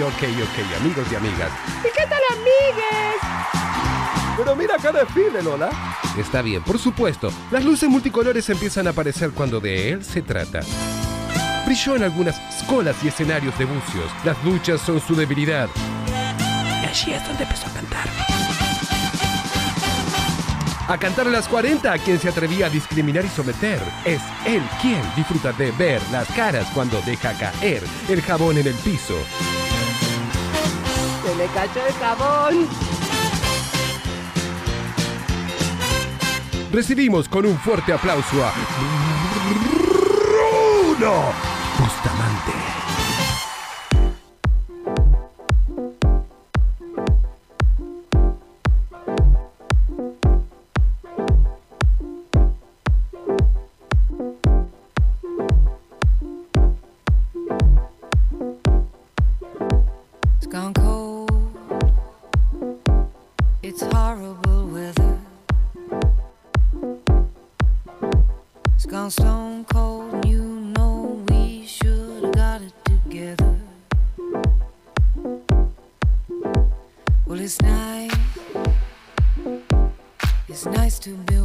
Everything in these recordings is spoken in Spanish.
ok, ok, amigos y amigas. ¿Y qué tal, amigues? Pero mira acá desfile, Lola. Está bien, por supuesto. Las luces multicolores empiezan a aparecer cuando de él se trata. Brilló en algunas escolas y escenarios de bucios. Las duchas son su debilidad. Y allí es donde empezó a cantar. A cantar a las 40 a quien se atrevía a discriminar y someter. Es él quien disfruta de ver las caras cuando deja caer el jabón en el piso. Se le cayó el jabón. Recibimos con un fuerte aplauso a Bruno It's gone stone cold. and You know we should have got it together. Well, it's nice. It's nice to be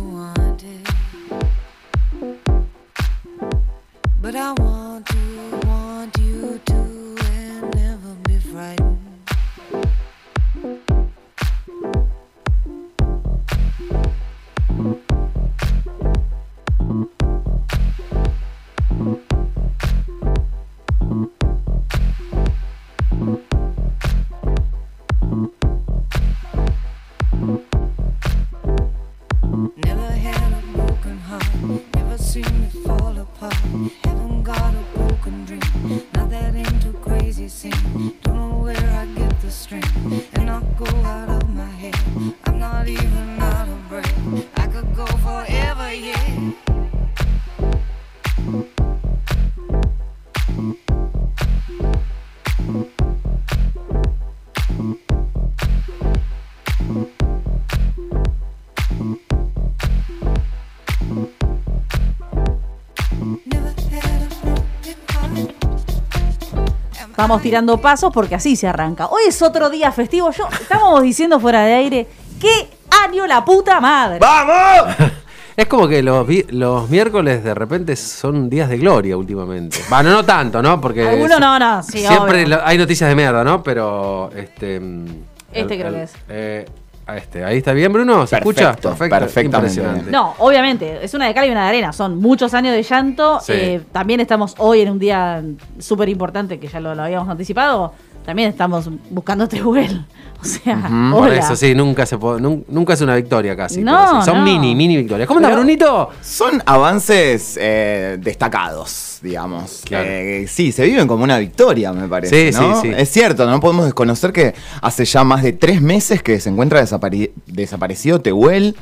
Vamos tirando pasos porque así se arranca. Hoy es otro día festivo. Yo estábamos diciendo fuera de aire, ¿qué año la puta madre? ¡Vamos! Es como que los, los miércoles de repente son días de gloria últimamente. Bueno, no tanto, ¿no? Porque Algunos no, no, sí, siempre obvio. hay noticias de mierda, ¿no? Pero este mm, Este creo que es. eh, a este, ahí está bien, Bruno, ¿se escucha? Perfecto, perfectamente Impresionante. No, obviamente, es una de cal y una de arena. Son muchos años de llanto. Sí. Eh, también estamos hoy en un día súper importante, que ya lo, lo habíamos anticipado. También estamos buscando Tehuel. O sea, Por hola. eso sí, nunca se puede, nunca es una victoria casi. No, son no. mini, mini victorias. ¿Cómo anda, Pero- Brunito? Son avances eh, destacados, digamos. Claro. Eh, sí, se viven como una victoria, me parece. Sí, ¿no? sí, sí. Es cierto, no podemos desconocer que hace ya más de tres meses que se encuentra desapare- desaparecido Tehuel.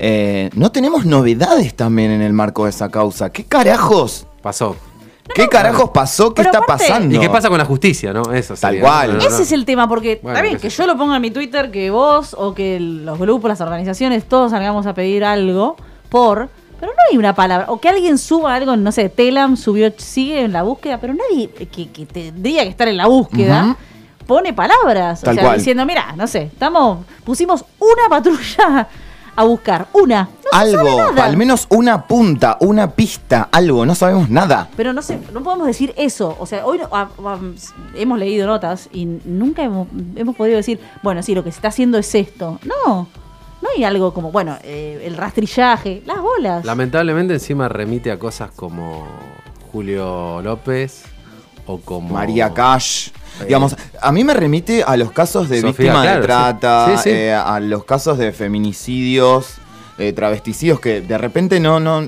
Eh, no tenemos novedades también en el marco de esa causa. ¿Qué carajos? Pasó. ¿Qué carajos pasó? ¿Qué está aparte- pasando? ¿Y qué pasa con la justicia, no? Eso Tal sería, cual. no, no, no. Ese es el tema, porque Bueno, está bien qué que sé yo lo ponga en mi Twitter, que vos o que los grupos, las organizaciones, todos salgamos a pedir algo por. Pero no hay una palabra. O que alguien suba algo, no sé, Telam subió, sigue en la búsqueda, pero nadie que, que tendría que estar en la búsqueda pone palabras. Tal o sea, cual. diciendo, mira, no sé, estamos, pusimos una patrulla a buscar. Una. No algo, al menos una punta, una pista, algo, no sabemos nada. Pero no sé, no podemos decir eso. O sea, hoy no- ah, ah, hemos leído notas y nunca hemos, hemos podido decir, bueno, sí, lo que se está haciendo es esto. No, no hay algo como, bueno, eh, el rastrillaje, las bolas. Lamentablemente encima remite a cosas como Julio López o como María Cash. Eh, Digamos, a mí me remite a los casos de Sofía, víctimas claro, de sí. trata, Sí, sí. eh, a los casos de feminicidios, eh, travesticidios, que de repente no, no,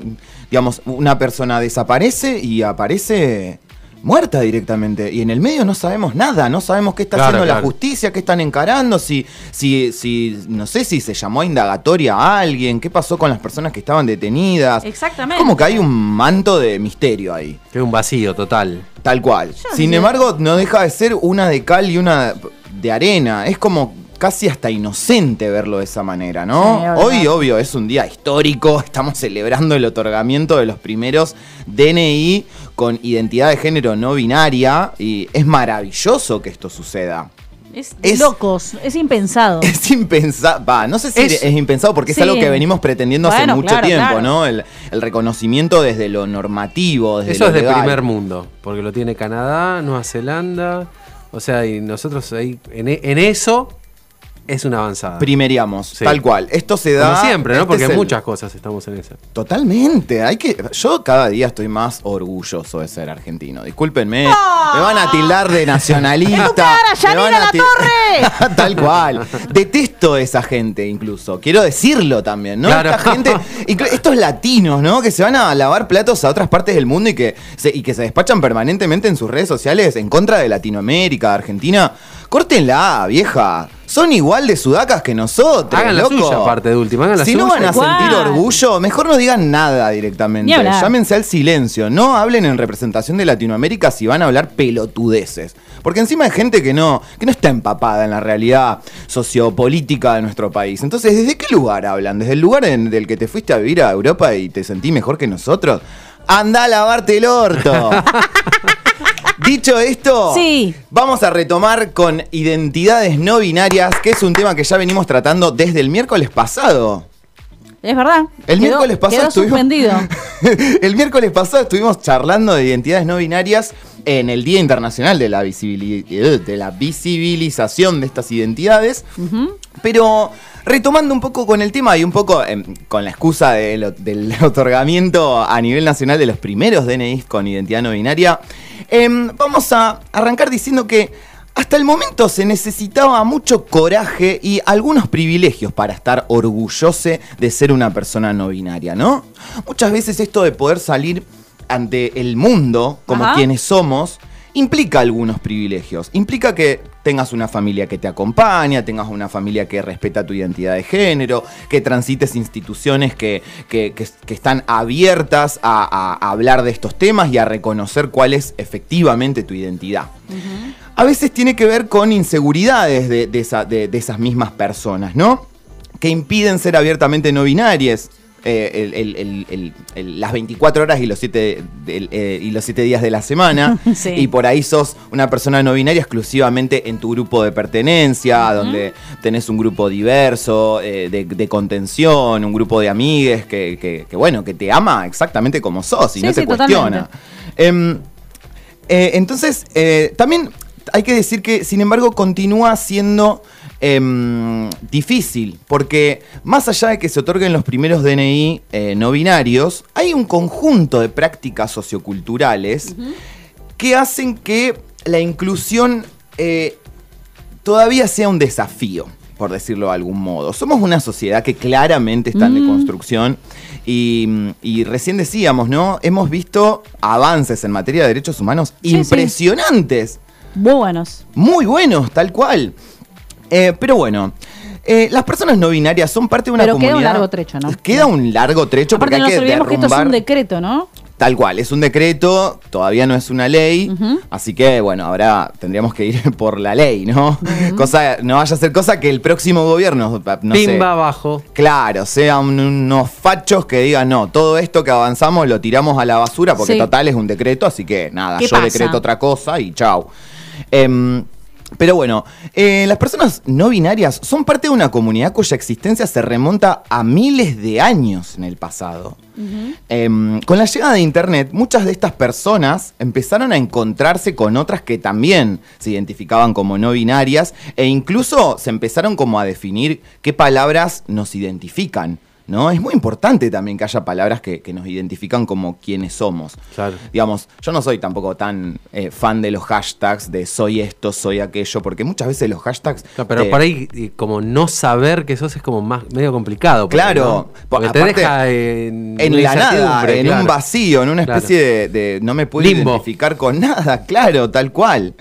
digamos, una persona desaparece y aparece muerta directamente. Y en el medio no sabemos nada, no sabemos qué está Claro, haciendo la justicia, qué están encarando, si, si, si, no sé si se llamó a indagatoria a alguien, qué pasó con las personas que estaban detenidas. Exactamente. Como que hay un manto de misterio ahí. que es un vacío total. Tal cual. Yo Sin sé. embargo, no deja de ser una de cal y una de arena. Es como casi hasta inocente verlo de esa manera, ¿no? Sí. Hoy, obvio, es un día histórico, estamos celebrando el otorgamiento de los primeros DNI con identidad de género no binaria y es maravilloso que esto suceda. Es, Es- locos, es impensado. Es impensado, va, no sé si es, Es- impensado porque Sí. es algo que venimos pretendiendo hace mucho claro, tiempo, claro. ¿no? El, el reconocimiento desde lo normativo, desde Eso lo es de legal. primer mundo, porque lo tiene Canadá, Nueva Zelanda, o sea, y nosotros ahí, en, en eso es una avanzada. Primeriamos, Sí. tal cual. Esto se da. Como siempre, ¿no? este Porque el- muchas cosas estamos en eso. Totalmente. Hay que. Yo cada día estoy más orgulloso de ser argentino. Discúlpenme. Me van a tildar de nacionalista. ¡En tu cara, me Yanina van a La Torre! Tal cual. Detesto a esa gente, incluso. Quiero decirlo también, ¿no? Claro. Esta gente. Estos latinos, ¿no? Que se van a lavar platos a otras partes del mundo y que se, y que se despachan permanentemente en sus redes sociales en contra de Latinoamérica, de Argentina. Córtenla, vieja. Son igual de sudacas que nosotros. Hagan la loco. suya, aparte de última, hagan la si no van a ¿Cuál? sentir orgullo, mejor no digan nada directamente. Llámense al silencio. No hablen en representación de Latinoamérica si van a hablar pelotudeces. Porque encima hay gente que no, que no está empapada en la realidad sociopolítica de nuestro país. Entonces, ¿desde qué lugar hablan? ¿Desde el lugar en- del que te fuiste a vivir a Europa y te sentí mejor que nosotros? ¡Anda a lavarte el orto! Dicho esto, Sí. vamos a retomar con identidades no binarias, que es un tema que ya venimos tratando desde el miércoles pasado. Es verdad. El Quedó- miércoles pasado quedó estuvimos. el miércoles pasado estuvimos charlando de identidades no binarias en el Día Internacional de la, visibili- de la visibilización de estas identidades. Pero retomando un poco con el tema y un poco em, con la excusa de lo- del otorgamiento a nivel nacional de los primeros DNIs con identidad no binaria, em, vamos a arrancar diciendo que hasta el momento se necesitaba mucho coraje y algunos privilegios para estar orgulloso de ser una persona no binaria, ¿no? Muchas veces esto de poder salir ante el mundo como Ajá. quienes somos implica algunos privilegios. Implica que tengas una familia que te acompaña, tengas una familia que respeta tu identidad de género, que transites instituciones que, que- que- que están abiertas a, hablar de estos temas y a reconocer cuál es efectivamente tu identidad. A veces tiene que ver con inseguridades de, de esa- de- de esas mismas personas, ¿no? Que impiden ser abiertamente no binarias. Eh, el- el- el- el- el- las 24 horas y los 7 y los siete días de la semana. Sí. Y por ahí sos una persona no binaria exclusivamente en tu grupo de pertenencia, donde tenés un grupo diverso, eh, de, de contención, un grupo de amigues que, que- que, bueno, que te ama exactamente como sos y Sí, no te sí, cuestiona. Em, eh, entonces, eh, también hay que decir que, sin embargo, continúa siendo em, difícil, porque más allá de que se otorguen los primeros DNI eh, no binarios, hay un conjunto de prácticas socioculturales que hacen que la inclusión eh, todavía sea un desafío, por decirlo de algún modo. Somos una sociedad que claramente está en deconstrucción y, y recién decíamos, ¿no? Hemos visto avances en materia de derechos humanos Sí, sí. impresionantes, Muy buenos. muy buenos, tal cual. Eh, pero bueno. eh, las personas no binarias son parte de una Pero queda comunidad. un largo trecho, ¿no? Queda un largo trecho Aparte, porque no hay nos que olvidemos que esto es un derrumbar- decreto, ¿no? Tal cual, es un decreto, todavía no es una ley, así que bueno, ahora tendríamos que ir por la ley, ¿no? cosa, no vaya a ser cosa que el próximo gobierno, no sé, Pimba abajo. claro, sean unos fachos que digan, no, todo esto que avanzamos lo tiramos a la basura porque Sí. total es un decreto, así que nada, ¿Qué yo pasa? decreto otra cosa y chau. Em, pero bueno, eh, las personas no binarias son parte de una comunidad cuya existencia se remonta a miles de años en el pasado. Em, con la llegada de Internet, muchas de estas personas empezaron a encontrarse con otras que también se identificaban como no binarias e incluso se empezaron como a definir qué palabras nos identifican. ¿No? Es muy importante también que haya palabras que, que nos identifican como quienes somos. Claro. Digamos, yo no soy tampoco tan eh, fan de los hashtags de soy esto, soy aquello, porque muchas veces los hashtags. Claro, pero por ahí, y como no saber que sos es como más medio complicado. porque, Claro, ¿no? Porque aparte, te deja en, la nada, en claro. un vacío, en una Claro. especie de, de no me puedo Limbo. identificar con nada, claro, tal cual.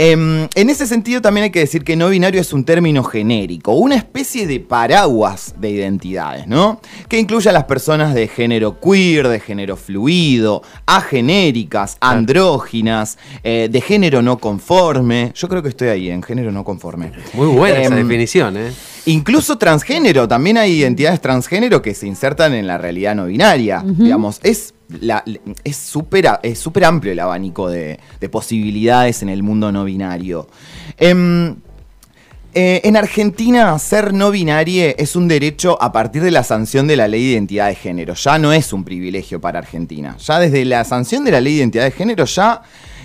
Em, en ese sentido también hay que decir que no binario es un término genérico, una especie de paraguas de identidades, ¿no? Que incluye a las personas de género queer, de género fluido, agenéricas, andróginas, eh, de género no conforme. Yo creo que estoy ahí, en género no conforme. Muy buena esa Em, definición, ¿eh? Incluso transgénero, también hay identidades transgénero que se insertan en la realidad no binaria. Digamos, es la- es súper es súper amplio el abanico de, de posibilidades en el mundo no binario. Em, eh, en Argentina, ser no binario es un derecho a partir de la sanción de la ley de identidad de género. Ya no es un privilegio para Argentina. Ya desde la sanción de la ley de identidad de género ya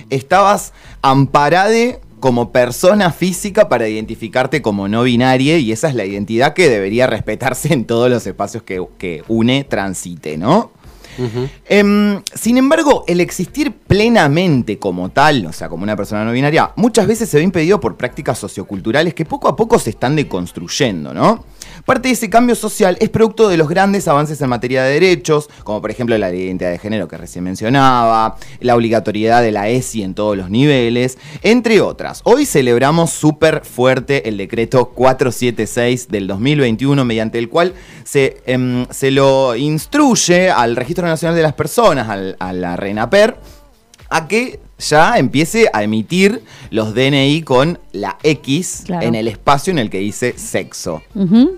estabas amparade como persona física para identificarte como no binaria y esa es la identidad que debería respetarse en todos los espacios que une, transite, ¿no? Em, sin embargo, el existir plenamente como tal, o sea, como una persona no binaria, muchas veces se ve impedido por prácticas socioculturales que poco a poco se están deconstruyendo, ¿no? Parte de ese cambio social es producto de los grandes avances en materia de derechos, como por ejemplo la identidad de género que recién mencionaba, la obligatoriedad de la ESI en todos los niveles, entre otras. Hoy celebramos súper fuerte el decreto 476 del 2021, mediante el cual se, em, se lo instruye al Registro Nacional de las Personas, al- a la RENAPER, a que ya empiece a emitir los DNI con la X Claro. en el espacio en el que dice sexo.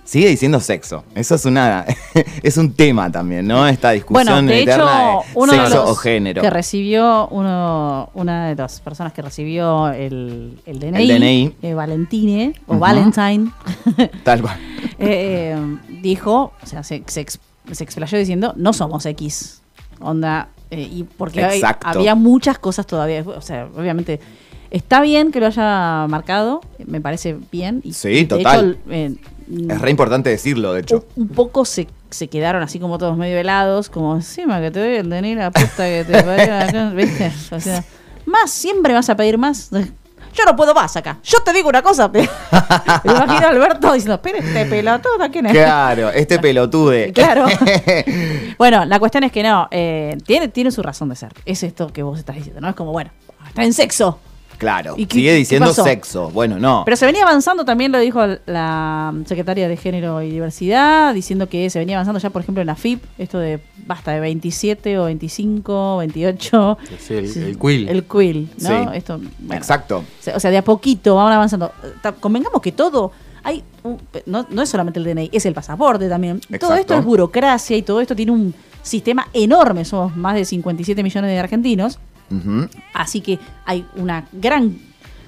Sigue diciendo sexo. Eso es una es un tema también, ¿no? Esta discusión Bueno, de hecho, eterna de uno de sexo los o género. que recibió, uno, una de las personas que recibió el, el DNI, El DNI. eh, Valentine, o. Valentine, Tal cual. eh, dijo, o sea, se, se, ex- se explayó diciendo, no somos X. Onda, eh, y porque hay- había muchas cosas todavía. O sea, obviamente, está bien que lo haya marcado, me parece bien. Y, Sí, de total. hecho, eh, Es re importante decirlo, de hecho. un, un poco se, se quedaron así como todos medio helados, como encima que te doy el DNI, la puta que te parió acá", ¿viste? O sea, más, siempre vas a pedir más. Yo no puedo más acá. Yo te digo una cosa. Me imagino a Alberto diciendo, pero este pelotudo, ¿quién es? Claro, este pelotude. Claro. Bueno, la cuestión es que no, eh, tiene, tiene su razón de ser. Es esto que vos estás diciendo, ¿no? Es como, bueno, está en sexo. Claro. ¿Y qué- Sigue diciendo sexo. Bueno, no. Pero se venía avanzando, también lo dijo la secretaria de Género y Diversidad, diciendo que se venía avanzando ya, por ejemplo, en la FIP, esto de basta de 27 o 25, 28. Sí, el- el quill. El quill, ¿no? Sí. Esto, bueno, Exacto. o sea- de a poquito van avanzando. Convengamos que todo. Hay un- no, no es solamente el DNI, es el pasaporte también. Todo esto es burocracia y todo esto tiene un sistema enorme. Somos más de 57 millones de argentinos. Así que hay una gran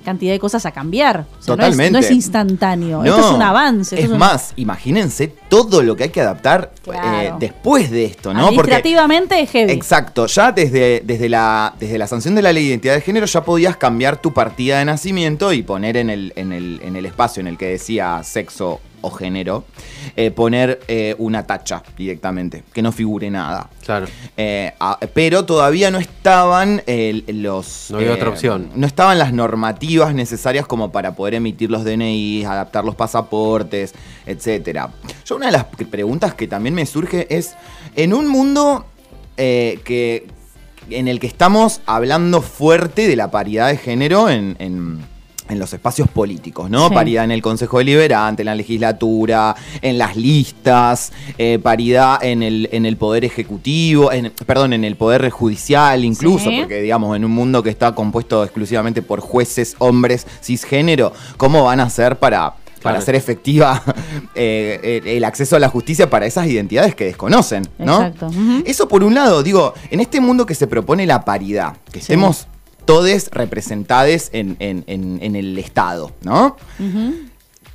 cantidad de cosas a cambiar. O sea, no es- Totalmente. No es, instantáneo. No, esto es un avance. Es un- más, imagínense todo lo que hay que adaptar Claro. eh, después de esto, ¿no? Porque Administrativamente es heavy. Exacto, ya desde, desde, la, desde la sanción de la ley de identidad de género ya podías cambiar tu partida de nacimiento y poner en el, en el, en el espacio en el que decía sexo o género, eh, poner eh, una tacha directamente, que no figure nada. Claro. Eh, ah, pero todavía no estaban los. No había otra opción. No estaban las normativas necesarias como para poder emitir los DNIs, adaptar los pasaportes, etcétera. Yo una de las preguntas que también me surge es: en un mundo que. en el que estamos hablando fuerte de la paridad de género en. en- en los espacios políticos, ¿no? Sí. Paridad en el Consejo Deliberante, en la legislatura, en las listas, eh, paridad en el, en el Poder Ejecutivo, en, perdón, en el Poder Judicial incluso, Sí. porque digamos, en un mundo que está compuesto exclusivamente por jueces, hombres, cisgénero, ¿cómo van a hacer para, para hacer efectiva eh, el acceso a la justicia para esas identidades que desconocen, ¿no? Exacto. Eso por un lado, digo, en este mundo que se propone la paridad, que Sí. estemos todes representados en, en- en- en el Estado, ¿no?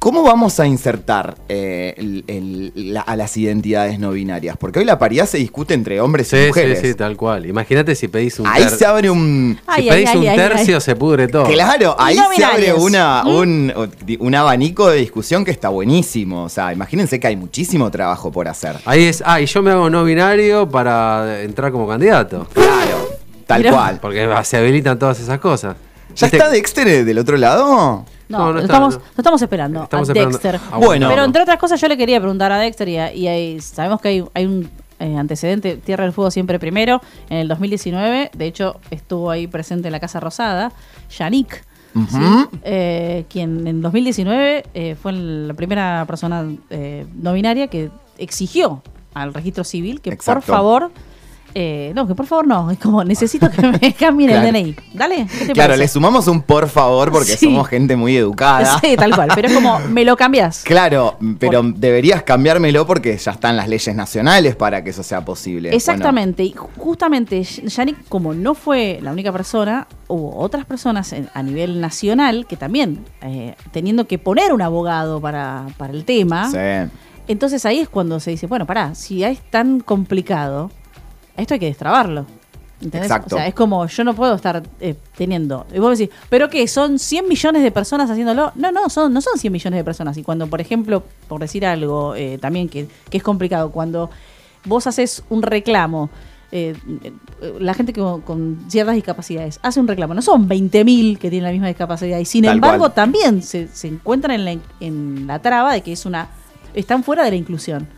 ¿Cómo vamos a insertar eh, el- el- la- a las identidades no binarias? Porque hoy la paridad se discute entre hombres Sí, y sí, mujeres. sí, tal cual. Imagínate si pedís un Ahí ter- se abre un... Si Ay, pedís ay, un tercio, ay. se pudre todo. Claro, ahí no se abre una, ¿Mm? un, un abanico de discusión que está buenísimo. O sea, imagínense que hay muchísimo trabajo por hacer. Ahí es, ah, y yo me hago no binario para entrar como candidato. Claro, tal Mirá. cual. Porque se habilitan todas esas cosas. ¿Ya está Dexter del otro lado? No, No, no lo, está, estamos, no. lo estamos esperando Estamos a esperando- Dexter. Ah, Bueno. Pero entre otras cosas yo le quería preguntar a Dexter y, a- y hay- sabemos que hay, hay un eh, antecedente, Tierra del Fuego siempre primero, en el 2019, de hecho estuvo ahí presente en la Casa Rosada, Yannick Ujú. eh, quien en 2019 eh, fue la primera persona eh, no binaria que exigió al registro civil que por favor, eh, no, que por favor no, es como necesito que me cambien Claro. el DNI. Dale, ¿qué te Claro, parece? le sumamos un por favor porque Sí. somos gente muy educada. Sí, tal cual, pero es como, me lo cambias. Claro, pero deberías cambiármelo porque ya están las leyes nacionales para que eso sea posible. Exactamente, y justamente Yannick, como no fue la única persona, hubo otras personas en- a nivel nacional que también, eh, teniendo que poner un abogado para, para el tema, sí. entonces ahí es cuando se dice, bueno, pará, si es tan complicado, esto hay que destrabarlo. ¿Entendés? Exacto. O sea, es como yo no puedo estar eh, teniendo. Y vos decís, ¿pero qué? ¿Son 100 millones de personas haciéndolo? No, no, son, no son 100 millones de personas. Y cuando, por ejemplo, por decir algo eh, también que, que es complicado, cuando vos haces un reclamo, eh, eh, la gente con, con ciertas discapacidades hace un reclamo, no son 20.000 que tienen la misma discapacidad. Y sin Tal embargo, cual. también se, se encuentran en la, en la traba de que es una. están fuera de la inclusión.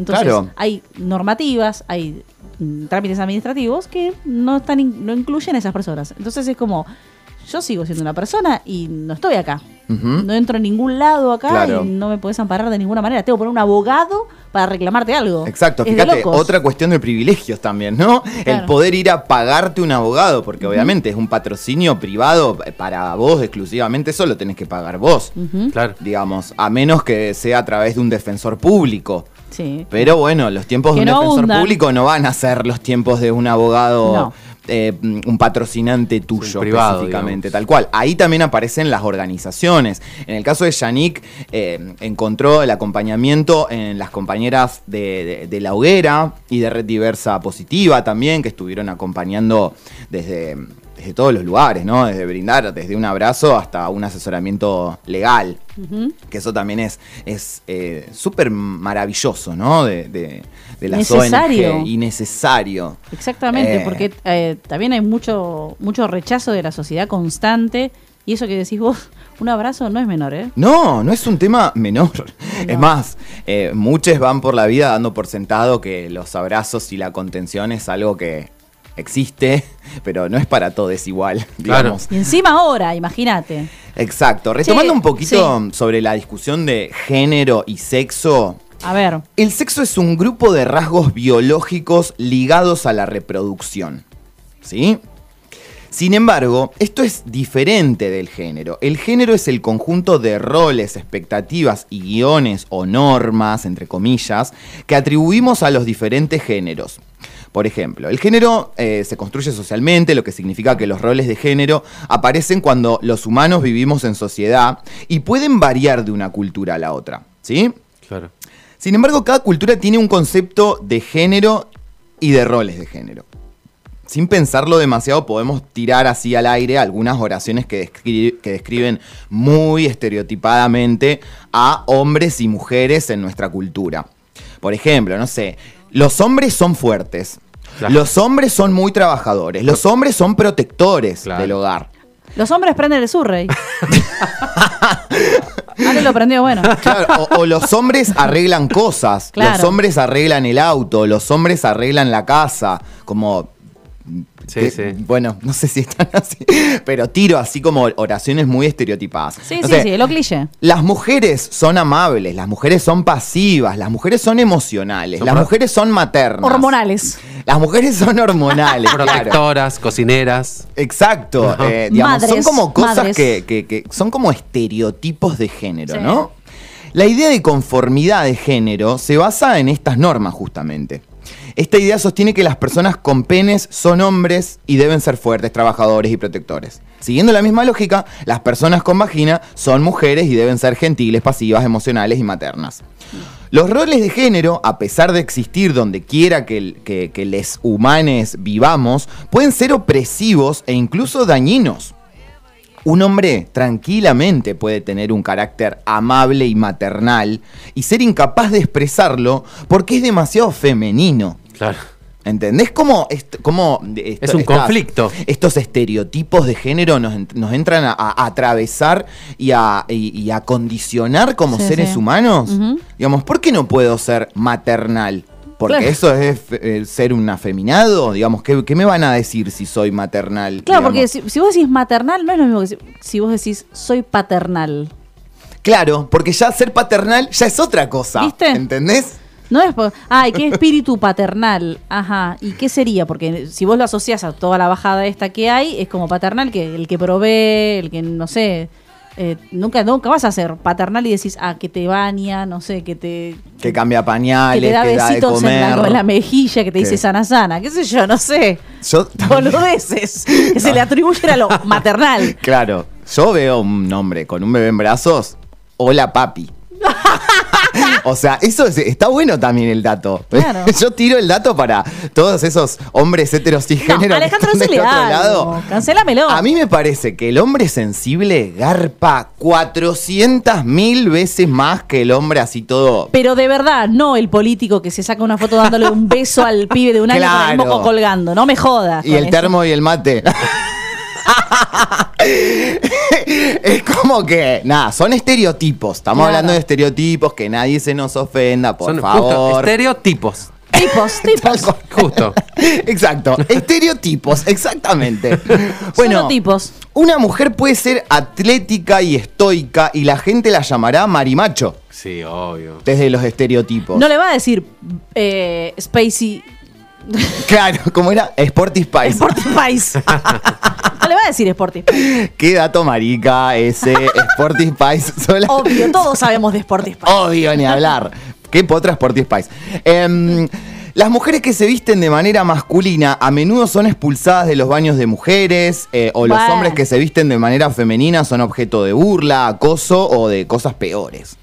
Entonces, Claro. hay normativas, hay mm, trámites administrativos que no están in- no incluyen a esas personas. Entonces es como, yo sigo siendo una persona y no estoy acá. No entro en ningún lado acá Claro. y no me podés amparar de ninguna manera. Tengo que poner un abogado para reclamarte algo. Exacto, Es fíjate, otra cuestión de privilegios también, ¿no? El poder ir a pagarte un abogado, porque obviamente es un patrocinio privado para vos exclusivamente, eso lo tenés que pagar vos, Claro. digamos, a menos que sea a través de un defensor público. Sí. Pero bueno, los tiempos Que de un no defensor abundan. público no van a ser los tiempos de un abogado, No. eh, un patrocinante tuyo privado, específicamente, digamos. tal cual. Ahí también aparecen las organizaciones. En el caso de Yannick, eh, encontró el acompañamiento en las compañeras de, de- de La Hoguera y de Red Diversa Positiva también, que estuvieron acompañando desde, desde todos los lugares, ¿no? Desde brindar, desde un abrazo hasta un asesoramiento legal que eso también es es eh, súper maravilloso, ¿no? De, de, de las Necesario. ONG y necesario. Exactamente, Eh. porque eh, también hay mucho, mucho rechazo de la sociedad constante y eso que decís vos, un abrazo no es menor, ¿eh? No, no es un tema menor. Es más, eh, muchos van por la vida dando por sentado que los abrazos y la contención es algo que existe, pero no es para todos igual, Claro. digamos. Y encima ahora, imagínate. Exacto. Retomando Sí, un poquito sobre la discusión de género y sexo, A ver, El sexo es un grupo de rasgos biológicos ligados a la reproducción. ¿Sí? Sin embargo, esto es diferente del género. El género es el conjunto de roles, expectativas y guiones o normas, entre comillas, que atribuimos a los diferentes géneros. Por ejemplo, el género eh, se construye socialmente, lo que significa que los roles de género aparecen cuando los humanos vivimos en sociedad y pueden variar de una cultura a la otra. ¿Sí? Claro. Sin embargo, cada cultura tiene un concepto de género y de roles de género. Sin pensarlo demasiado, podemos tirar así al aire algunas oraciones que, descri- que describen muy estereotipadamente a hombres y mujeres en nuestra cultura. Por ejemplo, no sé, los hombres son fuertes, Claro. los hombres son muy trabajadores, los hombres son protectores Claro. del hogar. los hombres prenden el surrey. Ale lo prendió, bueno. Claro, o, o los hombres arreglan cosas, Claro. los hombres arreglan el auto, los hombres arreglan la casa, como... Sí, que- sí. Bueno, no sé si están así, pero tiro así como oraciones muy estereotipadas. Sí, No sí, sé, sí, lo cliché. Las mujeres son amables, las mujeres son pasivas, las mujeres son emocionales, Son las mujeres son maternas. Hormonales. Las mujeres son hormonales, claro. Protectoras, cocineras. Exacto, eh, digamos, Madres, son como cosas que, que- que son como estereotipos de género, Sí. ¿no? La idea de conformidad de género se basa en estas normas justamente. Esta idea sostiene que las personas con penes son hombres y deben ser fuertes, trabajadores y protectores. Siguiendo la misma lógica, las personas con vagina son mujeres y deben ser gentiles, pasivas, emocionales y maternas. Los roles de género, a pesar de existir donde quiera que, que les humanes vivamos, pueden ser opresivos e incluso dañinos. Un hombre tranquilamente puede tener un carácter amable y maternal y ser incapaz de expresarlo porque es demasiado femenino. Claro. ¿Entendés cómo, est- cómo Es un conflicto. Estos estereotipos de género nos, nos entran a, a atravesar y a, y- y a condicionar como Sí, seres sí. humanos? Digamos, ¿por qué no puedo ser maternal? Porque Claro. eso es eh, ser un afeminado, digamos, ¿qué, qué me van a decir si soy maternal? Claro, porque si vos decís maternal, no es lo mismo que si, si vos decís soy paternal. Claro, porque ya ser paternal ya es otra cosa. ¿Viste? ¿Entendés? No es por, ay, qué espíritu paternal. Ajá. ¿Y qué sería? Porque si vos lo asociás a toda la bajada esta que hay, es como paternal, que el que provee, el que, no sé, eh, nunca, nunca vas a ser paternal y decís, ah, que te baña, no sé, que te, Que cambia que pañales, te que, da da de besitos en la, comer. en la mejilla, que te dice Que- sana sana, qué sé yo, no sé. Yo Boludeces. Que se le atribuyen a lo maternal. Claro, yo veo un hombre con un bebé en brazos. Hola, papi. O sea, eso es- está bueno también el dato. Claro. Yo tiro el dato para todos esos hombres heteros No, cisgénero que Alejandro, no lado. Cancélamelo. A mí me parece que el hombre sensible garpa 400 mil veces más que el hombre así todo. Pero de verdad, no el político que se saca una foto dándole un beso al pibe de un año con el Claro. moco colgando. No me jodas. Y el eso. termo y el mate. es como que, nada, son estereotipos. Estamos Claro. hablando de estereotipos, que nadie se nos ofenda, por Son justo favor. estereotipos. Tipos, tipos. Justo. Exacto, estereotipos, exactamente. Solo Bueno, tipos. una mujer puede ser atlética y estoica y la gente la llamará marimacho Sí, obvio. desde los estereotipos. No le va a decir eh, Spacey Claro, como era Sporty Spice. Sporty Spice. no le va a decir Sporty Spice. Qué dato marica ese Sporty Spice. Sola- Obvio, todos sabemos de Sporty Spice. Obvio, ni hablar. Qué potra Sporty Spice. Em, las mujeres que se visten de manera masculina a menudo son expulsadas de los baños de mujeres, eh, o los Bueno. hombres que se visten de manera femenina son objeto de burla, acoso o de cosas peores.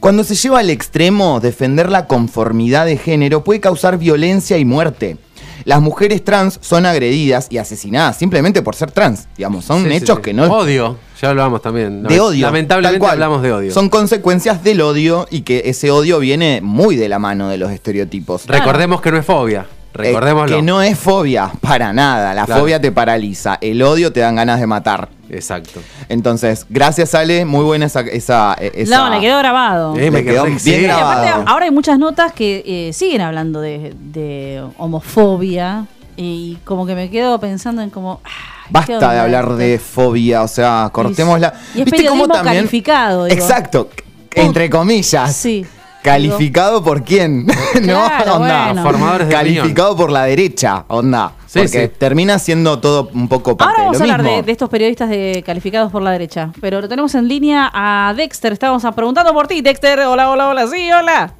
Cuando se lleva al extremo, defender la conformidad de género puede causar violencia y muerte. Las mujeres trans son agredidas y asesinadas simplemente por ser trans. Digamos, son Sí, hechos sí. que no Odio. Ya hablamos también. de odio. Lamentablemente cual. hablamos de odio. Son consecuencias del odio y que ese odio viene muy de la mano de los estereotipos. Recordemos que no es fobia. Eh, Recordémoslo. que no es fobia, para nada. La Claro. fobia te paraliza. El odio te dan ganas de matar. Exacto. Entonces, gracias Ale, muy buena esa... esa, esa- No, le quedó grabado. Eh, me quedó bien sí. Y aparte, grabado. ahora hay muchas notas que eh, siguen hablando de, de homofobia y como que me quedo pensando en como... ah, ¿qué Basta de hablar de fobia, o sea, cortémosla. Y es ¿Viste cómo periodismo calificado, digo. Exacto, entre comillas. Sí. ¿Calificado por quién? Claro, no, onda. bueno. Formadores de Calificado por la derecha, onda. Sí, porque sí. termina siendo todo un poco parte Ahora vamos a de lo hablar de, estos periodistas de, calificados por la derecha. Pero lo tenemos en línea a Dexter. Estábamos preguntando por ti, Dexter. Hola, hola, hola. Sí, hola.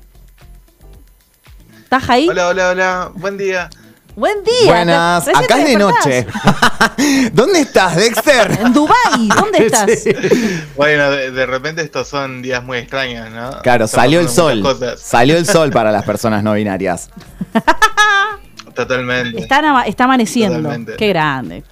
¿Estás ahí? Hola, hola, hola, buen día. Buen día. Buenas, acá es de noche. ¿Dónde estás, Dexter? En Dubai. ¿Dónde estás? Bueno, de, de repente estos son días muy extraños, ¿no? Claro, Estamos salió el sol. cosas. Salió el sol para las personas no binarias. Totalmente. Está, está amaneciendo. Totalmente. Qué grande.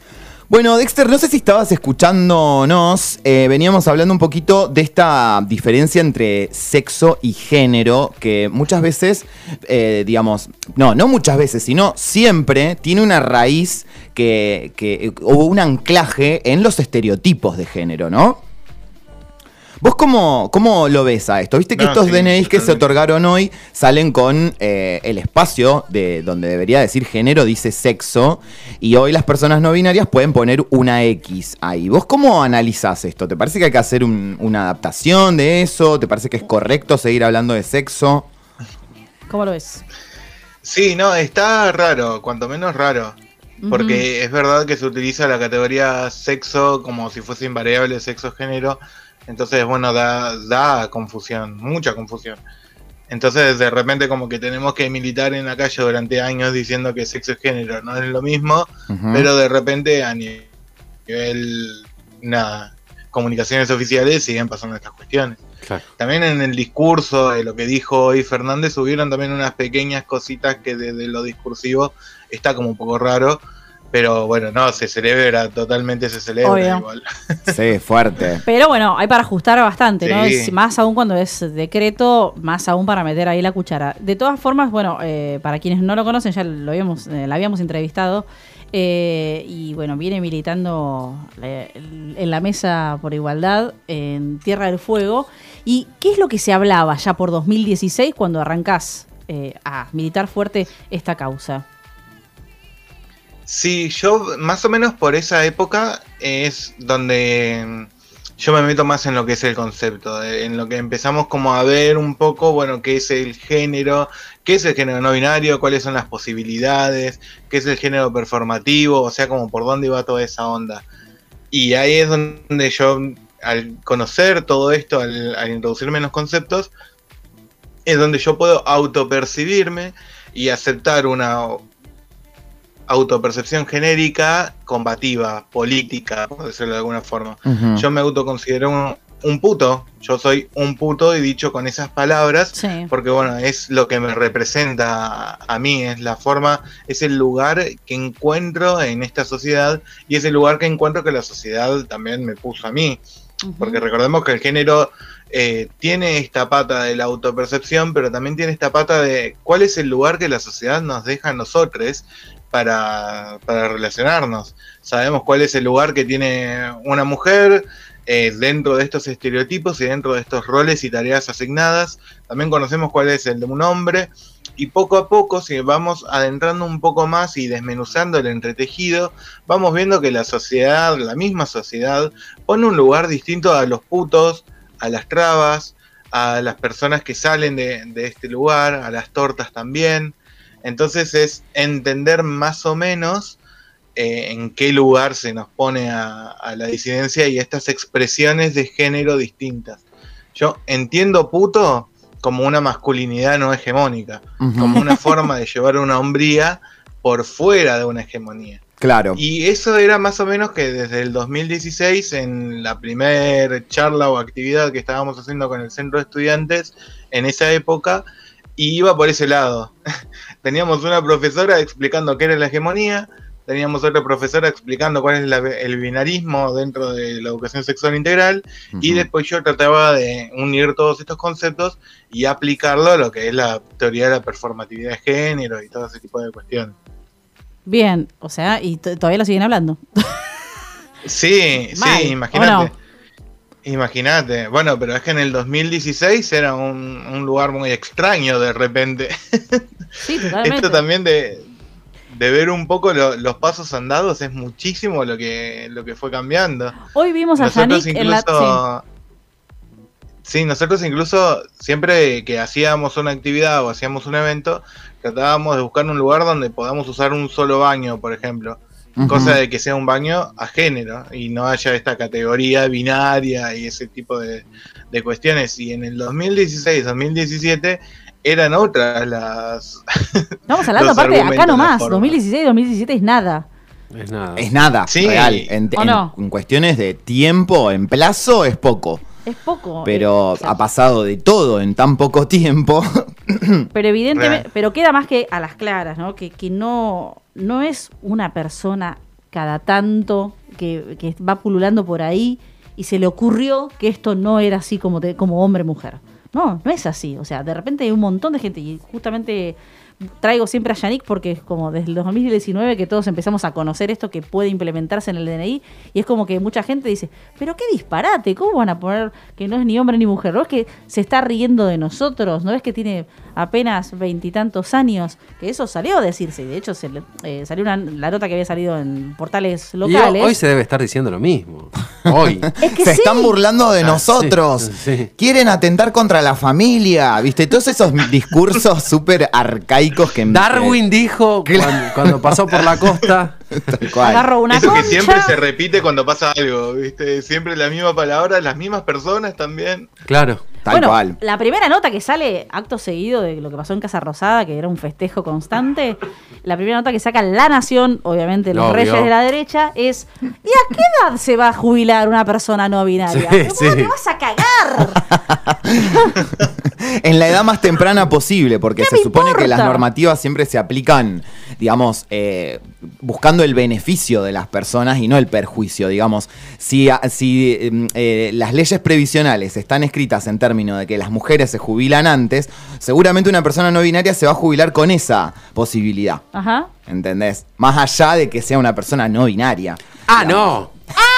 Bueno, Dexter, no sé si estabas escuchándonos. eh, veníamos hablando un poquito de esta diferencia entre sexo y género, que muchas veces, eh, digamos, no, no muchas veces, sino siempre tiene una raíz que, que o un anclaje en los estereotipos de género, ¿no? ¿Vos cómo, cómo lo ves a esto? Viste que No, estos sí, DNIs que se otorgaron hoy salen con eh, el espacio de donde debería decir género, dice sexo, y hoy las personas no binarias pueden poner una X ahí. ¿Vos cómo analizás esto? ¿Te parece que hay que hacer un- una adaptación de eso? ¿Te parece que es correcto seguir hablando de sexo? ¿Cómo lo ves? Sí, no, está raro, cuanto menos raro. Porque es verdad que se utiliza la categoría sexo como si fuese invariable sexo-género. Entonces, bueno, da, da confusión, mucha confusión. Entonces, de repente, como que tenemos que militar en la calle durante años diciendo que sexo y género no es lo mismo, pero de repente a ni- nivel, nada, comunicaciones oficiales siguen pasando estas cuestiones. Claro. También en el discurso, de lo que dijo hoy Fernández, hubieron también unas pequeñas cositas que desde lo discursivo está como un poco raro, pero bueno, no, se celebra, totalmente se celebra Obvio. igual. Sí, fuerte. Pero bueno, hay para ajustar bastante, ¿no? Es- más aún cuando es decreto, más aún para meter ahí la cuchara. De todas formas, bueno, eh, para quienes no lo conocen, ya lo habíamos, eh, la habíamos entrevistado. eh, y bueno, viene militando en la mesa por igualdad en Tierra del Fuego. ¿Y qué es lo que se hablaba ya por 2016 cuando arrancás eh, a militar fuerte esta causa. Sí, yo más o menos por esa época es donde mm, yo me meto más en lo que es el concepto, eh, en lo que empezamos como a ver un poco, bueno, qué es el género, qué es el género no binario, cuáles son las posibilidades, qué es el género performativo, o sea, como por dónde va toda esa onda. Y ahí es donde yo, al conocer todo esto, al, al introducirme en los conceptos, es donde yo puedo autopercibirme y aceptar una autopercepción genérica combativa, política, por decirlo de alguna forma. Yo me autoconsidero un, un puto, yo soy un puto y dicho con esas palabras, Sí. porque bueno, es lo que me representa a, a mí, es la forma, es el lugar que encuentro en esta sociedad y es el lugar que encuentro que la sociedad también me puso a mí. Porque recordemos que el género eh, tiene esta pata de la autopercepción, pero también tiene esta pata de cuál es el lugar que la sociedad nos deja a nosotros para, relacionarnos. Sabemos cuál es el lugar que tiene una mujer eh, dentro de estos estereotipos y dentro de estos roles y tareas asignadas. También conocemos cuál es el de un hombre. Y poco a poco, si vamos adentrando un poco más y desmenuzando el entretejido, vamos viendo que la sociedad, la misma sociedad, pone un lugar distinto a los putos, a las trabas, a las personas que salen de este lugar, a las tortas también. Entonces es entender más o menos eh, en qué lugar se nos pone a, a la disidencia y estas expresiones de género distintas. Yo entiendo puto como una masculinidad no hegemónica, como una forma de llevar una hombría por fuera de una hegemonía. Claro. Y eso era más o menos que desde el 2016, en la primera charla o actividad que estábamos haciendo con el centro de estudiantes, en esa época, y iba por ese lado. Teníamos una profesora explicando qué era la hegemonía, teníamos otra profesora explicando cuál es la- el binarismo dentro de la educación sexual integral, y después yo trataba de unir todos estos conceptos y aplicarlo a lo que es la teoría de la performatividad de género y todo ese tipo de cuestiones. Bien, o sea, y todavía lo siguen hablando. Sí, Mal, sí, ¿o imagínate. Imagínate. Bueno, pero es que en el 2016 era un, un lugar muy extraño de repente. Sí, totalmente. Esto también de, de ver un poco lo- los pasos andados es muchísimo lo que, lo que fue cambiando. Hoy vimos a Yannick en la... incluso... Sí, nosotros incluso siempre que hacíamos una actividad o hacíamos un evento, tratábamos de buscar un lugar donde podamos usar un solo baño, por ejemplo. Cosa de que sea un baño a género y no haya esta categoría binaria y ese tipo de, de cuestiones. Y en el 2016, 2017 eran otras las... Estamos hablando aparte acá nomás. las formas. 2016, 2017 es nada. Es nada. Es nada, Sí. real. En, ¿O en- no? en cuestiones de tiempo, en plazo, es poco. Es poco. Pero ha pasado de todo en tan poco tiempo. Pero evidentemente, pero queda más que a las claras, ¿no? Que, que no, no es una persona cada tanto que, que va pululando por ahí y se le ocurrió que esto no era así como, te- como hombre-mujer. No, no es así. O sea, de repente hay un montón de gente y justamente traigo siempre a Yannick porque es como desde el 2019 que todos empezamos a conocer esto que puede implementarse en el DNI y es como que mucha gente dice, pero qué disparate, ¿cómo van a poner que no es ni hombre ni mujer? ¿No es que se está riendo de nosotros? ¿No es que tiene apenas veintitantos años? Que eso salió a decirse y de hecho se le- eh, salió una, la nota que había salido en portales Y locales. hoy se debe estar diciendo lo mismo. Hoy. es que Se sí. están burlando de Ah, nosotros. sí, sí. Quieren atentar contra la familia. ¿Viste? Todos esos discursos súper arcaicos que. Darwin dijo cuando, cuando pasó por la costa. Agarro una Eso que siempre se repite cuando pasa algo, ¿viste? Siempre la misma palabra, las mismas personas también. Claro. Tal bueno, cual. la primera nota que sale acto seguido de lo que pasó en Casa Rosada, que era un festejo constante, la primera nota que saca La Nación, obviamente los Obvio. reyes de la derecha, es ¿y a qué edad se va a jubilar una persona no binaria? Sí, ¿Cómo sí. te vas a cagar? En la edad más temprana posible, porque ¿Qué se supone que las normativas siempre se aplican, digamos, eh, buscando el beneficio de las personas y no el perjuicio, digamos. Si, si em, eh, las leyes previsionales están escritas en términos de que las mujeres se jubilan antes, seguramente una persona no binaria se va a jubilar con esa posibilidad. Ajá. ¿Entendés? Más allá de que sea una persona no binaria. Ah, no.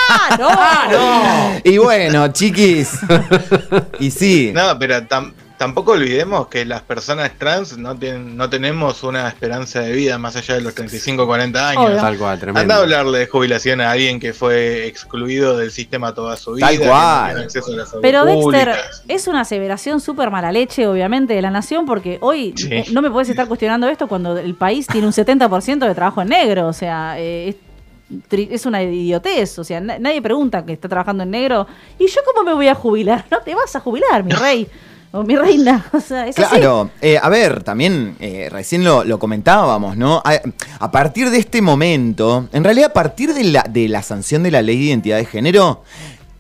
¡Ah, no! Y bueno, chiquis. y sí. No, pero tam- tampoco olvidemos que las personas trans no tienen, no tenemos una esperanza de vida más allá de los 35 40 años. Obvio. Tal cual, tremendo. Anda a hablarle de jubilación a alguien que fue excluido del sistema toda su vida. Tal no cual. tiene acceso a la salud Pero Dexter, es una aseveración súper mala leche, obviamente, de la nación, porque hoy Sí. eh, no me puedes estar cuestionando esto cuando el país tiene un 70% de trabajo en negro. O sea, eh, es, tri- es una idiotez. O sea, na- nadie pregunta que está trabajando en negro. ¿Y yo cómo me voy a jubilar? No te vas a jubilar, mi rey. O mi reina. O sea, es así. Claro, eh, a ver, también eh, recién lo, lo comentábamos, ¿no? A, a partir de este momento, en realidad a partir de la, de la sanción de la ley de identidad de género,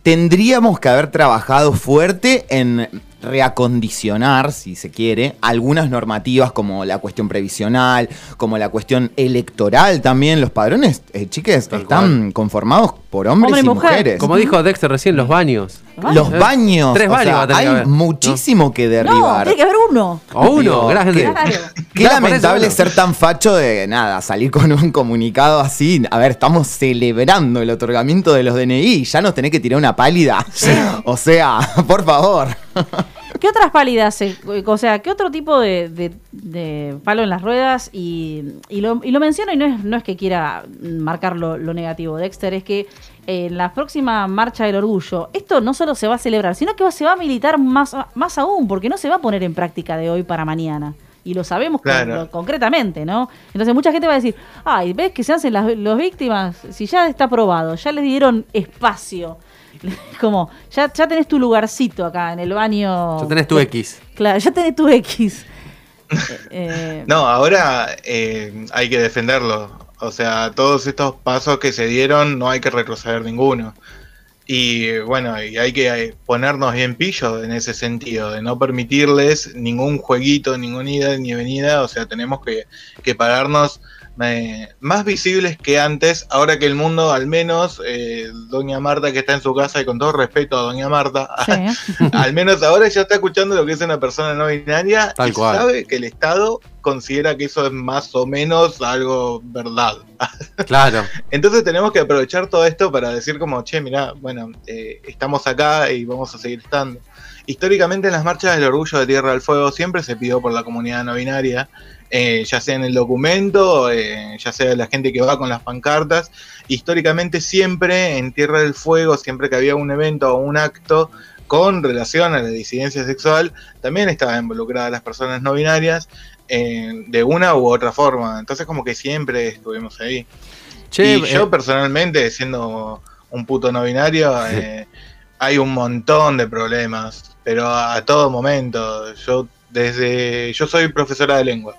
tendríamos que haber trabajado fuerte en reacondicionar, si se quiere, algunas normativas como la cuestión previsional, como la cuestión electoral también. Los padrones, eh, chiques, Tal están conformados por hombres Hombre y y mujer. mujeres. Como dijo Dexter recién, los baños. Los baños, Tres o baños sea, va a tener hay que haber, muchísimo que no, derribar. tiene que haber uno. O uno, Claro. Qué Claro, por lamentable eso, ser tan facho de nada, salir con un comunicado así. A ver, estamos celebrando el otorgamiento de los DNI ya nos tenés que tirar una pálida. O sea, por favor. ¿Qué otras pálidas, o sea, qué otro tipo de, de- de palo en las ruedas? Y, y lo, y lo menciono y no es, no es que quiera marcar lo, lo negativo, Dexter, es que en la próxima marcha del orgullo, esto no solo se va a celebrar, sino que se va a militar más, más aún, porque no se va a poner en práctica de hoy para mañana. Y lo sabemos con- Claro. lo- concretamente, ¿no? Entonces mucha gente va a decir, ay, ¿ves que se hacen las los víctimas? Si ya está aprobado, ya les dieron espacio. Como, ya, ya tenés tu lugarcito acá en el baño. Ya tenés tu X. Claro, ya tenés tu X. Eh, eh, No, ahora eh, hay que defenderlo. O sea, todos estos pasos que se dieron no hay que retroceder ninguno. Y eh, bueno, y hay que eh, ponernos bien pillos en ese sentido, de no permitirles ningún jueguito, ninguna ida ni venida. O sea, tenemos que, que pararnos eh, más visibles que antes, ahora que el mundo, al menos, eh, Doña Marta que está en su casa, y con todo respeto a Doña Marta, sí. al menos ahora ya está escuchando lo que es una persona no binaria Tal y cual. sabe que el Estado considera que eso es más o menos algo verdad. Claro. Entonces tenemos que aprovechar todo esto para decir como, che, mirá, bueno, eh, estamos acá y vamos a seguir estando. Históricamente en las marchas del orgullo de Tierra del Fuego siempre se pidió por la comunidad no binaria, eh, ya sea en el documento, eh, ya sea la gente que va con las pancartas. Históricamente siempre en Tierra del Fuego, siempre que había un evento o un acto con relación a la disidencia sexual, también estaban involucradas las personas no binarias eh, de una u otra forma. Entonces como que siempre estuvimos ahí Che, y yo eh, personalmente, siendo un puto no binario, eh, hay un montón de problemas, pero a todo momento. Yo desde yo soy profesora de lengua.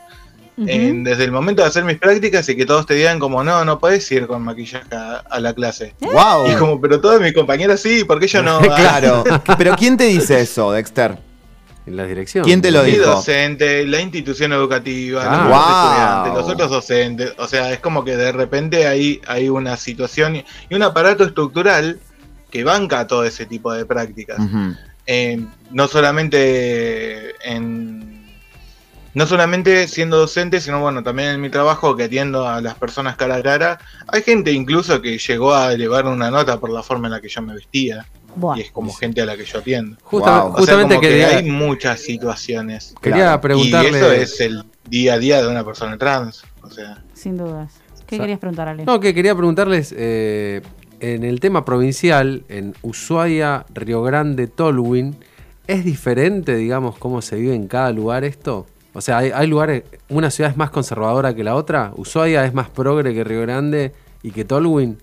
Eh, desde el momento de hacer mis prácticas y que todos te digan como no, no puedes ir con maquillaje a, a la clase. ¡Wow! Y como, pero todas mis compañeras sí, ¿por qué yo no? Claro. Pero ¿quién te dice eso, Dexter? en la dirección. ¿Quién te lo Mi dijo? docente, la institución educativa, Ah. los Wow. estudiantes, los otros docentes. O sea, es como que de repente hay, hay una situación y un aparato estructural que banca todo ese tipo de prácticas. Eh, no solamente en. No solamente siendo docente, sino bueno, también en mi trabajo que atiendo a las personas cara a cara. Hay gente incluso que llegó a elevar una nota por la forma en la que yo me vestía. Buah. Y es como gente a la que yo atiendo. Justa- Wow. O sea, Justamente como que hay muchas situaciones. quería Claro. preguntarle. Y eso es el día a día de una persona trans. O sea, Sin dudas. ¿Qué querías preguntar, Ale? No, que quería preguntarles, eh, en el tema provincial, en Ushuaia, Río Grande, Tolwyn, ¿es diferente, digamos, cómo se vive en cada lugar esto? O sea, hay, hay lugares, una ciudad es más conservadora que la otra, Ushuaia es más progre que Río Grande y que Tolwyn,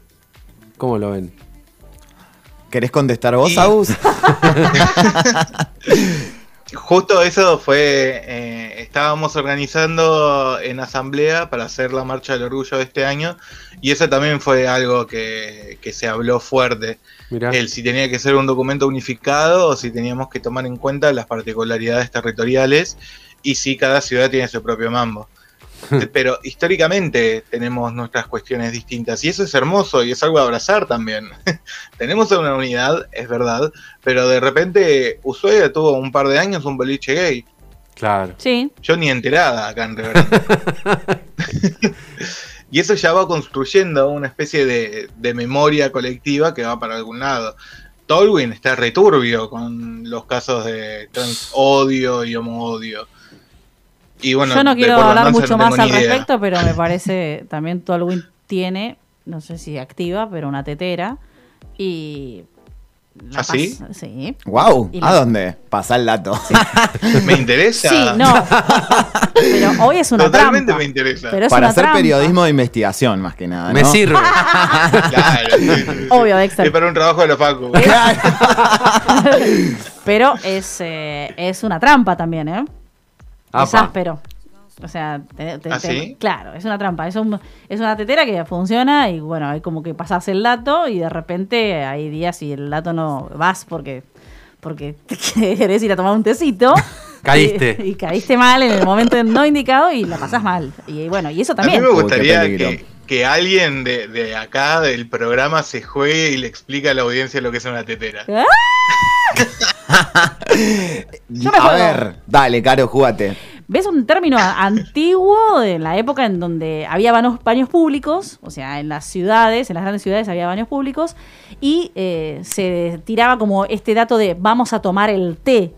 ¿cómo lo ven? ¿Querés contestar vos, Agus? justo eso fue. eh, estábamos organizando en asamblea para hacer la marcha del orgullo de este año. Y eso también fue algo que, que se habló fuerte. Mirá, El si tenía que ser un documento unificado o si teníamos que tomar en cuenta las particularidades territoriales y si cada ciudad tiene su propio mambo. Pero históricamente tenemos nuestras cuestiones distintas y eso es hermoso y es algo a abrazar también. tenemos una unidad, es verdad, pero de repente Ushuaia tuvo un par de años un boliche gay. claro. Sí. Yo ni enterada acá en Río Grande. y eso ya va construyendo una especie de, de memoria colectiva que va para algún lado. Tolwyn está returbio con los casos de trans odio y homo odio. Y bueno, Yo no quiero hablar mucho no más al respecto, pero me parece también Tolwyn tiene, no sé si activa, pero una tetera. Y. la ¿Ah, sí? Wow, ¿a la- dónde? Pasa el dato. Me interesa. Sí, no. pero hoy es una Totalmente trampa. me interesa. Pero es Para una hacer trampa. periodismo de investigación, más que nada. Me ¿no? sirve. Claro, sí, sí, sí. Obvio, Dexter. Es para un trabajo de la Facu. Claro. Pero es, eh, es una trampa también, ¿eh? Es Apa. áspero. O sea, te- te- ¿Ah, te- sí? claro, es una trampa. Es, un- es una tetera que funciona y bueno, hay como que pasás el dato y de repente hay días y el dato no vas porque porque te querés ir a tomar un tecito. Caíste. Y, y caíste mal en el momento no indicado y la pasás mal. Y bueno, y eso A mí también. me gustaría que, que alguien de, de acá del programa se juegue y le explique a la audiencia lo que es una tetera. ¿Ah? Yo me A juego. ver, dale, Caro, júgate. ¿Ves un término antiguo de la época en donde había baños, baños públicos? O sea, en las ciudades, en las grandes ciudades había baños públicos y eh, se tiraba como este dato de vamos a tomar el té.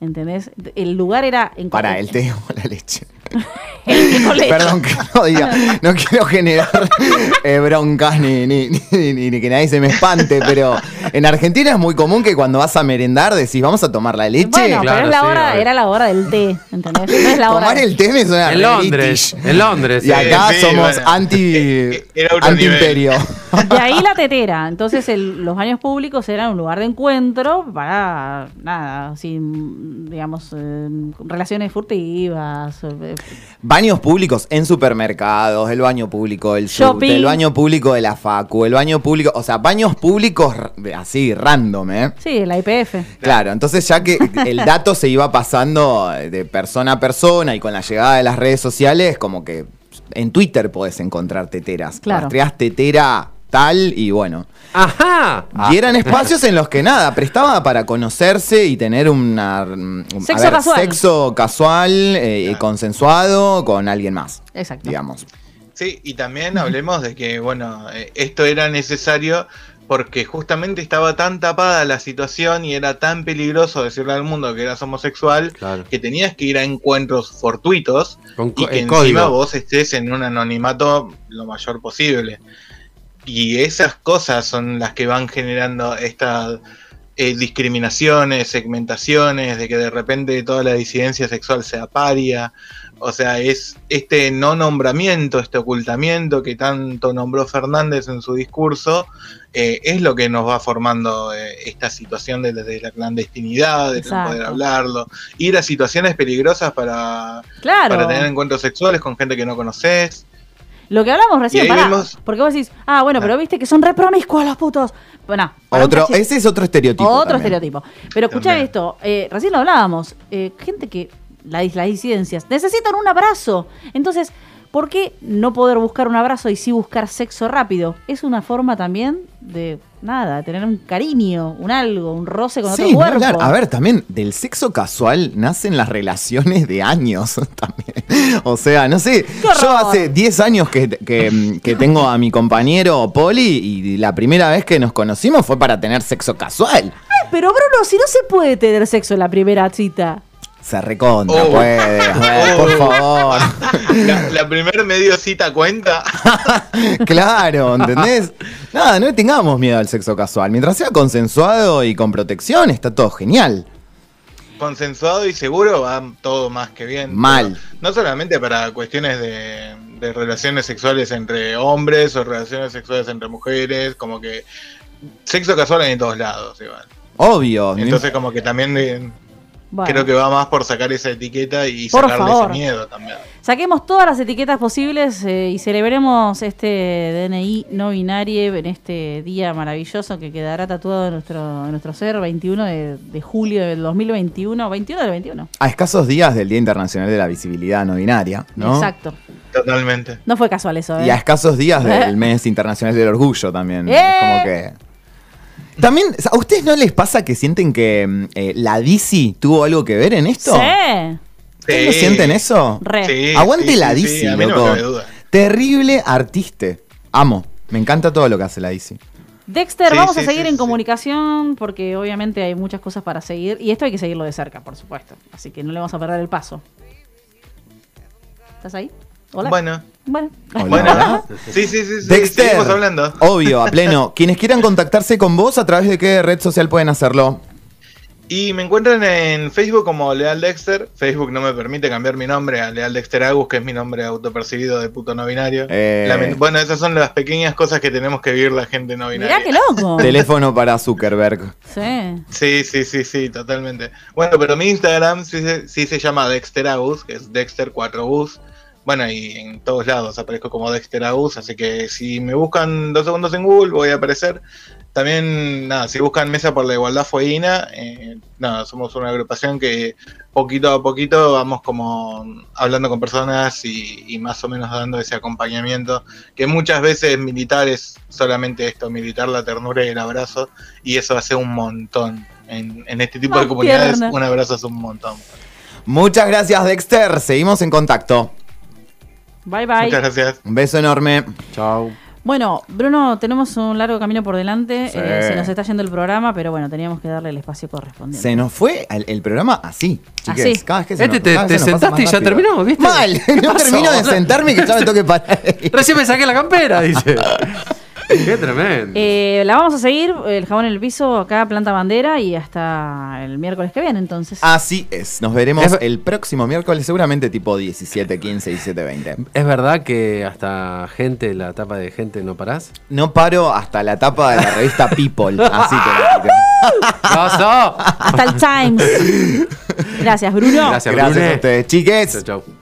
¿Entendés? El lugar era en Para el té o la leche. Perdón que no diga, no quiero generar eh, broncas ni, ni, ni- ni- ni que nadie se me espante, pero en Argentina es muy común que cuando vas a merendar decís, vamos a tomar la leche. Bueno, Claro, pero es la sí, hora, obvio. era la hora del té, ¿entendés? No es la hora Tomar de- el té me suena En re Londres. british. En Londres. Y acá Sí, somos bueno. anti, anti nivel. imperio. De ahí la tetera. Entonces el- los baños públicos eran un lugar de encuentro para nada, sin, digamos, eh, relaciones furtivas. Baños públicos en supermercados, el baño público del Shopping. subte, el baño público de la facu, el baño público, o sea, baños públicos así, random, ¿eh? Sí, la IPF. Claro, entonces ya que el dato se iba pasando de persona a persona y con la llegada de las redes sociales, como que en Twitter podés encontrar teteras. Claro. Rastreás tetera tal y bueno. Ajá. Y eran espacios en los que nada, prestaba para conocerse y tener una, a Sexo casual. sexo casual, eh, Claro. consensuado con alguien más, Exacto. digamos. Sí, y también hablemos de que, bueno, eh, esto era necesario porque justamente estaba tan tapada la situación y era tan peligroso decirle al mundo que eras homosexual Claro. que tenías que ir a encuentros fortuitos Con y que el encima código. vos estés en un anonimato lo mayor posible. Y esas cosas son las que van generando estas eh, discriminaciones, segmentaciones, de que de repente toda la disidencia sexual sea paria. O sea, es este no nombramiento, este ocultamiento que tanto nombró Fernández en su discurso, eh, es lo que nos va formando eh, esta situación de, de la clandestinidad, de no poder hablarlo, ir a situaciones peligrosas para, Claro. para tener encuentros sexuales con gente que no conoces. Lo que hablamos recién, pará, vemos- porque vos decís, ah, bueno, pero viste que son re promiscuos los putos. Bueno, Otro, ese es otro estereotipo. Otro también. estereotipo. Pero escuchá También. esto, eh, recién lo hablábamos, eh, gente que, la, las disidencias, necesitan un abrazo. Entonces, ¿por qué no poder buscar un abrazo y sí buscar sexo rápido? Es una forma también de, nada, tener un cariño, un algo, un roce con Sí, otro cuerpo. hablar. A ver, también del sexo casual nacen las relaciones de años también. O sea, no sé, yo hace 10 años que, que- que tengo a mi compañero Poli y la primera vez que nos conocimos fue para tener sexo casual. Ay, pero Bruno, si no se puede tener sexo en la primera cita. Se recontra, Oh. puede. a ver, por favor. La, la primer medio cita cuenta. claro, ¿entendés? Nada, no tengamos miedo al sexo casual. Mientras sea consensuado y con protección, está todo genial. consensuado y seguro va todo más que bien. Mal. No solamente para cuestiones de, de relaciones sexuales entre hombres o relaciones sexuales entre mujeres, como que sexo casual hay en todos lados, igual. Obvio. Entonces como que también eh, Bueno, creo que va más por sacar esa etiqueta y Por sacarle favor. ese miedo también. saquemos todas las etiquetas posibles eh, y celebremos este DNI no binario en este día maravilloso que quedará tatuado en nuestro, en nuestro ser, 21 de, de julio del 2021, 21 del 21. A escasos días del Día Internacional de la Visibilidad No Binaria, ¿no? Exacto. Totalmente. No fue casual eso, ¿eh? Y a escasos días del Mes Internacional del Orgullo también. ¡Eh! Es como que. También, ¿a ustedes no les pasa que sienten que mm, eh, la DC tuvo algo que ver en esto? Sí. ¿Ustedes no Sí. sienten eso? Re. Sí, Aguante sí, la DC, sí, a mí no loco. me cabe duda. Terrible artista. Amo. Me encanta todo lo que hace la DC. Dexter, Sí, vamos a seguir sí, en sí. comunicación porque obviamente hay muchas cosas para seguir y esto hay que seguirlo de cerca, por supuesto. Así que no le vamos a perder el paso. ¿Estás ahí? Hola. Bueno, Bueno. Hola, bueno. Sí, sí, sí, sí. Dexter. Seguimos hablando. Obvio, a pleno. Quienes quieran contactarse con vos, ¿a través de qué red social pueden hacerlo? Y me encuentran en Facebook como Leal Dexter. Facebook no me permite cambiar mi nombre a Leal Dexter Agus, que es mi nombre autopercibido de puto no binario. Eh. Bueno, esas son las pequeñas cosas que tenemos que vivir la gente no binaria. Mirá qué loco. Teléfono para Zuckerberg. Sí. Sí, sí, sí, sí, totalmente. Bueno, pero mi Instagram sí, se- sí se llama Dexter Agus, que es Dexter 4 Bus. Bueno, y en todos lados aparezco como Dexter Agus, así que si me buscan dos segundos en Google voy a aparecer. También, nada, si buscan Mesa por la Igualdad Fueguina, eh, nada, somos una agrupación que poquito a poquito vamos como hablando con personas y, y más o menos dando ese acompañamiento, que muchas veces militar es solamente esto, militar la ternura y el abrazo, y eso hace un montón. En, en este tipo de Más comunidades, tierna. un abrazo hace un montón. Muchas gracias, Dexter. Seguimos en contacto. Bye bye. Muchas gracias. Un beso enorme. Chao. Bueno, Bruno, tenemos un largo camino por delante. Sí. eh, se nos está yendo el programa, pero bueno, teníamos que darle el espacio correspondiente. Se nos fue el, el programa así, chiques. Así. Cada vez que se Este nos- te- cada vez te sentaste y ya terminamos, ¿viste? Mal, ¿Qué no pasó? termino de sentarme que ya me toque parar. Recién me saqué la campera, dice. Qué tremendo. Eh, la vamos a seguir, el jabón en el piso, acá planta bandera y hasta el miércoles que viene, entonces. Así es. Nos veremos Es- el próximo miércoles, seguramente tipo 17, 15, 17, 20. ¿Es verdad que hasta gente, la tapa de gente, no parás? No paro hasta la tapa de la revista People. Así. ¡Pasó! Hasta el Times. Gracias, Bruno. Gracias, a ustedes, chiques. Chau, chau.